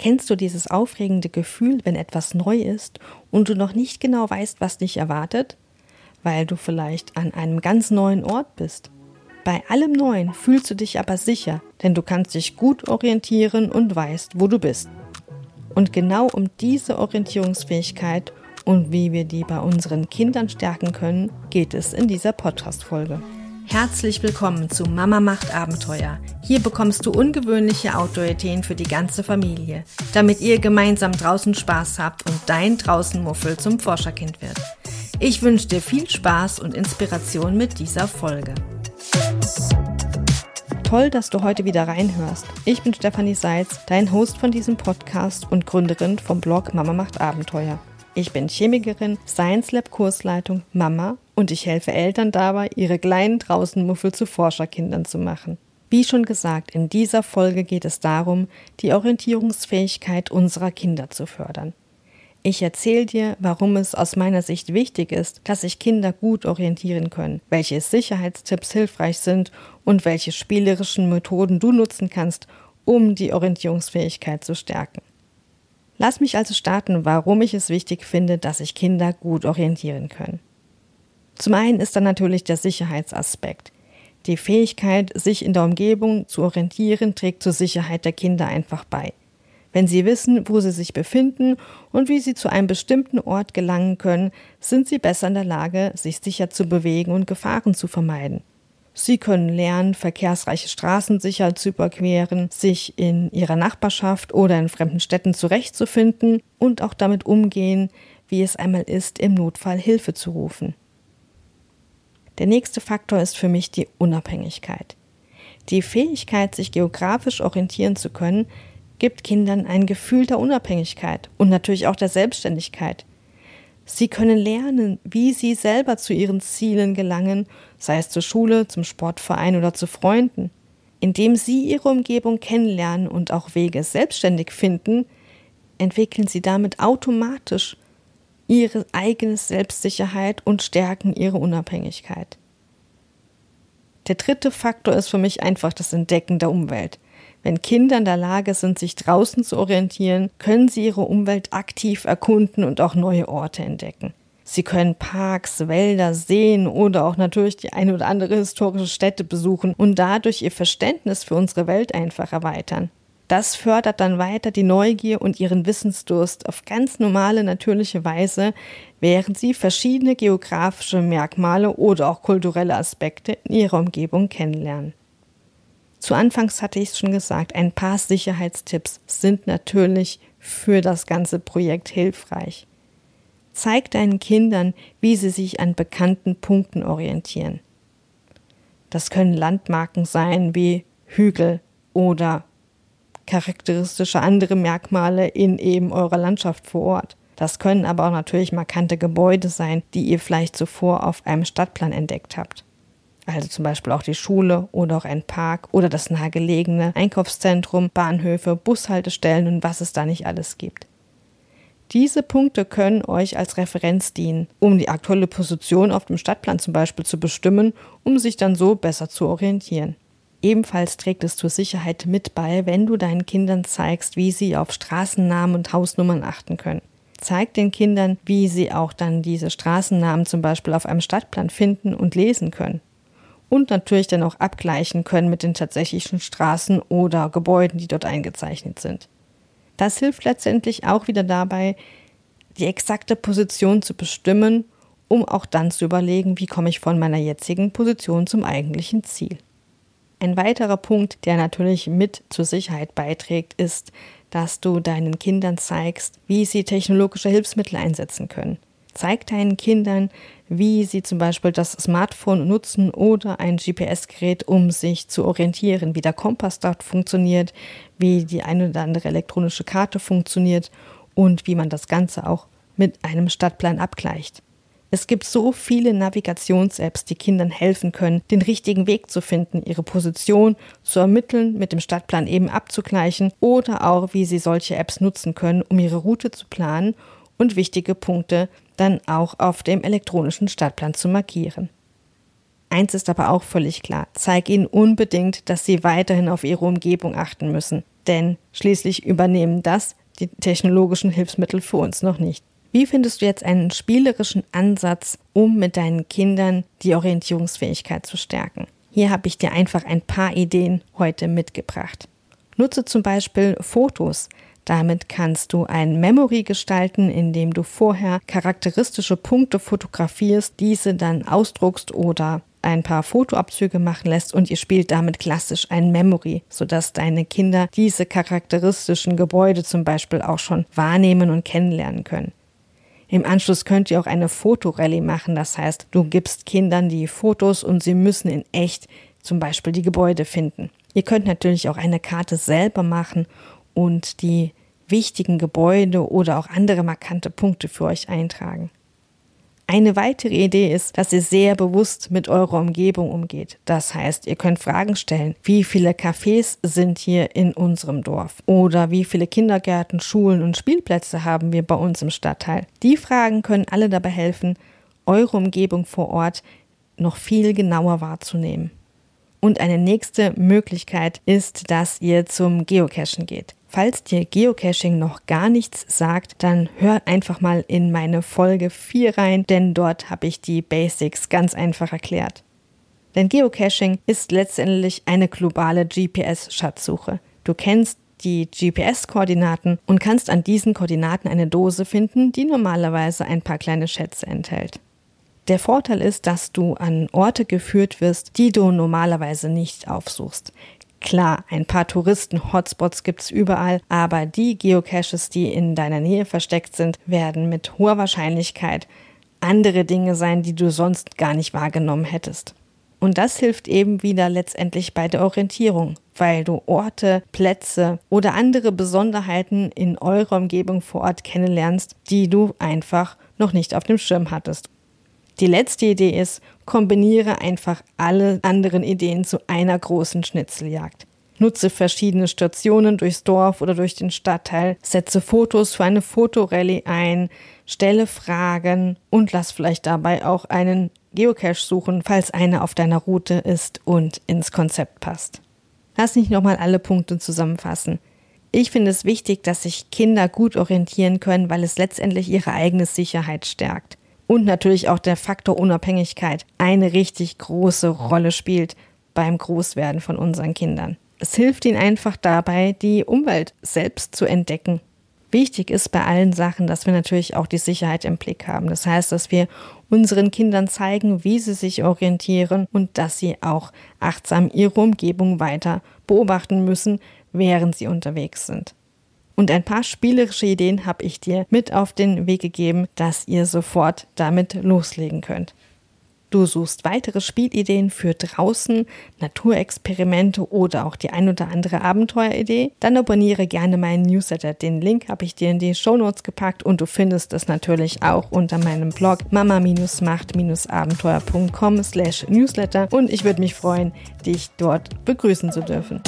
Kennst du dieses aufregende Gefühl, wenn etwas neu ist und du noch nicht genau weißt, was dich erwartet? Weil du vielleicht an einem ganz neuen Ort bist. Bei allem Neuen fühlst du dich aber sicher, denn du kannst dich gut orientieren und weißt, wo du bist. Und genau um diese Orientierungsfähigkeit und wie wir die bei unseren Kindern stärken können, geht es in dieser Podcast-Folge. Herzlich willkommen zu Mama macht Abenteuer. Hier bekommst du ungewöhnliche Outdoor-Ideen für die ganze Familie, damit ihr gemeinsam draußen Spaß habt und dein Draußenmuffel zum Forscherkind wird. Ich wünsche dir viel Spaß und Inspiration mit dieser Folge. Toll, dass du heute wieder reinhörst. Ich bin Stefanie Seitz, dein Host von diesem Podcast und Gründerin vom Blog Mama macht Abenteuer. Ich bin Chemikerin, Science Lab Kursleitung, Mama und ich helfe Eltern dabei, ihre kleinen Draußenmuffel zu Forscherkindern zu machen. Wie schon gesagt, in dieser Folge geht es darum, die Orientierungsfähigkeit unserer Kinder zu fördern. Ich erzähle dir, warum es aus meiner Sicht wichtig ist, dass sich Kinder gut orientieren können, welche Sicherheitstipps hilfreich sind und welche spielerischen Methoden du nutzen kannst, um die Orientierungsfähigkeit zu stärken. Lass mich also starten, warum ich es wichtig finde, dass sich Kinder gut orientieren können. Zum einen ist dann natürlich der Sicherheitsaspekt. Die Fähigkeit, sich in der Umgebung zu orientieren, trägt zur Sicherheit der Kinder einfach bei. Wenn sie wissen, wo sie sich befinden und wie sie zu einem bestimmten Ort gelangen können, sind sie besser in der Lage, sich sicher zu bewegen und Gefahren zu vermeiden. Sie können lernen, verkehrsreiche Straßen sicher zu überqueren, sich in ihrer Nachbarschaft oder in fremden Städten zurechtzufinden und auch damit umgehen, wie es einmal ist, im Notfall Hilfe zu rufen. Der nächste Faktor ist für mich die Unabhängigkeit. Die Fähigkeit, sich geografisch orientieren zu können, gibt Kindern ein Gefühl der Unabhängigkeit und natürlich auch der Selbstständigkeit. Sie können lernen, wie sie selber zu ihren Zielen gelangen, sei es zur Schule, zum Sportverein oder zu Freunden. Indem sie ihre Umgebung kennenlernen und auch Wege selbstständig finden, entwickeln sie damit automatisch ihre eigene Selbstsicherheit und stärken ihre Unabhängigkeit. Der dritte Faktor ist für mich einfach das Entdecken der Umwelt. Wenn Kinder in der Lage sind, sich draußen zu orientieren, können sie ihre Umwelt aktiv erkunden und auch neue Orte entdecken. Sie können Parks, Wälder, Seen oder auch natürlich die eine oder andere historische Stätte besuchen und dadurch ihr Verständnis für unsere Welt einfach erweitern. Das fördert dann weiter die Neugier und ihren Wissensdurst auf ganz normale, natürliche Weise, während sie verschiedene geografische Merkmale oder auch kulturelle Aspekte in ihrer Umgebung kennenlernen. Zu Anfangs hatte ich es schon gesagt, ein paar Sicherheitstipps sind natürlich für das ganze Projekt hilfreich. Zeig deinen Kindern, wie sie sich an bekannten Punkten orientieren. Das können Landmarken sein wie Hügel oder charakteristische andere Merkmale in eben eurer Landschaft vor Ort. Das können aber auch natürlich markante Gebäude sein, die ihr vielleicht zuvor auf einem Stadtplan entdeckt habt. Also zum Beispiel auch die Schule oder auch ein Park oder das nahegelegene Einkaufszentrum, Bahnhöfe, Bushaltestellen und was es da nicht alles gibt. Diese Punkte können euch als Referenz dienen, um die aktuelle Position auf dem Stadtplan zum Beispiel zu bestimmen, um sich dann so besser zu orientieren. Ebenfalls trägt es zur Sicherheit mit bei, wenn du deinen Kindern zeigst, wie sie auf Straßennamen und Hausnummern achten können. Zeig den Kindern, wie sie auch dann diese Straßennamen zum Beispiel auf einem Stadtplan finden und lesen können. Und natürlich dann auch abgleichen können mit den tatsächlichen Straßen oder Gebäuden, die dort eingezeichnet sind. Das hilft letztendlich auch wieder dabei, die exakte Position zu bestimmen, um auch dann zu überlegen, wie komme ich von meiner jetzigen Position zum eigentlichen Ziel. Ein weiterer Punkt, der natürlich mit zur Sicherheit beiträgt, ist, dass du deinen Kindern zeigst, wie sie technologische Hilfsmittel einsetzen können. Zeig deinen Kindern, wie sie zum Beispiel das Smartphone nutzen oder ein GPS-Gerät, um sich zu orientieren, wie der Kompass dort funktioniert, wie die eine oder andere elektronische Karte funktioniert und wie man das Ganze auch mit einem Stadtplan abgleicht. Es gibt so viele Navigations-Apps, die Kindern helfen können, den richtigen Weg zu finden, ihre Position zu ermitteln, mit dem Stadtplan eben abzugleichen oder auch, wie sie solche Apps nutzen können, um ihre Route zu planen und wichtige Punkte dann auch auf dem elektronischen Stadtplan zu markieren. Eins ist aber auch völlig klar, zeig ihnen unbedingt, dass sie weiterhin auf ihre Umgebung achten müssen. denn schließlich übernehmen das die technologischen Hilfsmittel für uns noch nicht. Wie findest du jetzt einen spielerischen Ansatz, um mit deinen Kindern die Orientierungsfähigkeit zu stärken? Hier habe ich dir einfach ein paar Ideen heute mitgebracht. Nutze zum Beispiel Fotos. Damit kannst du ein Memory gestalten, indem du vorher charakteristische Punkte fotografierst, diese dann ausdruckst oder ein paar Fotoabzüge machen lässt und ihr spielt damit klassisch ein Memory, sodass deine Kinder diese charakteristischen Gebäude zum Beispiel auch schon wahrnehmen und kennenlernen können. Im Anschluss könnt ihr auch eine Fotorallye machen, das heißt, du gibst Kindern die Fotos und sie müssen in echt zum Beispiel die Gebäude finden. Ihr könnt natürlich auch eine Karte selber machen und die wichtigen Gebäude oder auch andere markante Punkte für euch eintragen. Eine weitere Idee ist, dass ihr sehr bewusst mit eurer Umgebung umgeht. Das heißt, ihr könnt Fragen stellen. Wie viele Cafés sind hier in unserem Dorf? Oder wie viele Kindergärten, Schulen und Spielplätze haben wir bei uns im Stadtteil? Die Fragen können alle dabei helfen, eure Umgebung vor Ort noch viel genauer wahrzunehmen. Und eine nächste Möglichkeit ist, dass ihr zum Geocachen geht. Falls dir Geocaching noch gar nichts sagt, dann hör einfach mal in meine Folge 4 rein, denn dort habe ich die Basics ganz einfach erklärt. Denn Geocaching ist letztendlich eine globale GPS-Schatzsuche. Du kennst die GPS-Koordinaten und kannst an diesen Koordinaten eine Dose finden, die normalerweise ein paar kleine Schätze enthält. Der Vorteil ist, dass du an Orte geführt wirst, die du normalerweise nicht aufsuchst. Klar, ein paar Touristen-Hotspots gibt es überall, aber die Geocaches, die in deiner Nähe versteckt sind, werden mit hoher Wahrscheinlichkeit andere Dinge sein, die du sonst gar nicht wahrgenommen hättest. Und das hilft eben wieder letztendlich bei der Orientierung, weil du Orte, Plätze oder andere Besonderheiten in eurer Umgebung vor Ort kennenlernst, die du einfach noch nicht auf dem Schirm hattest. Die letzte Idee ist, kombiniere einfach alle anderen Ideen zu einer großen Schnitzeljagd. Nutze verschiedene Stationen durchs Dorf oder durch den Stadtteil, setze Fotos für eine Fotorallye ein, stelle Fragen und lass vielleicht dabei auch einen Geocache suchen, falls einer auf deiner Route ist und ins Konzept passt. Lass mich nochmal alle Punkte zusammenfassen. Ich finde es wichtig, dass sich Kinder gut orientieren können, weil es letztendlich ihre eigene Sicherheit stärkt und natürlich auch der Faktor Unabhängigkeit eine richtig große Rolle spielt beim Großwerden von unseren Kindern. Es hilft ihnen einfach dabei, die Umwelt selbst zu entdecken. Wichtig ist bei allen Sachen, dass wir natürlich auch die Sicherheit im Blick haben. Das heißt, dass wir unseren Kindern zeigen, wie sie sich orientieren und dass sie auch achtsam ihre Umgebung weiter beobachten müssen, während sie unterwegs sind. Und ein paar spielerische Ideen habe ich dir mit auf den Weg gegeben, dass ihr sofort damit loslegen könnt. Du suchst weitere Spielideen für draußen, Naturexperimente oder auch die ein oder andere Abenteueridee? Dann abonniere gerne meinen Newsletter. Den Link habe ich dir in die Shownotes gepackt und du findest es natürlich auch unter meinem Blog mama-macht-abenteuer.com slash newsletter und ich würde mich freuen, dich dort begrüßen zu dürfen.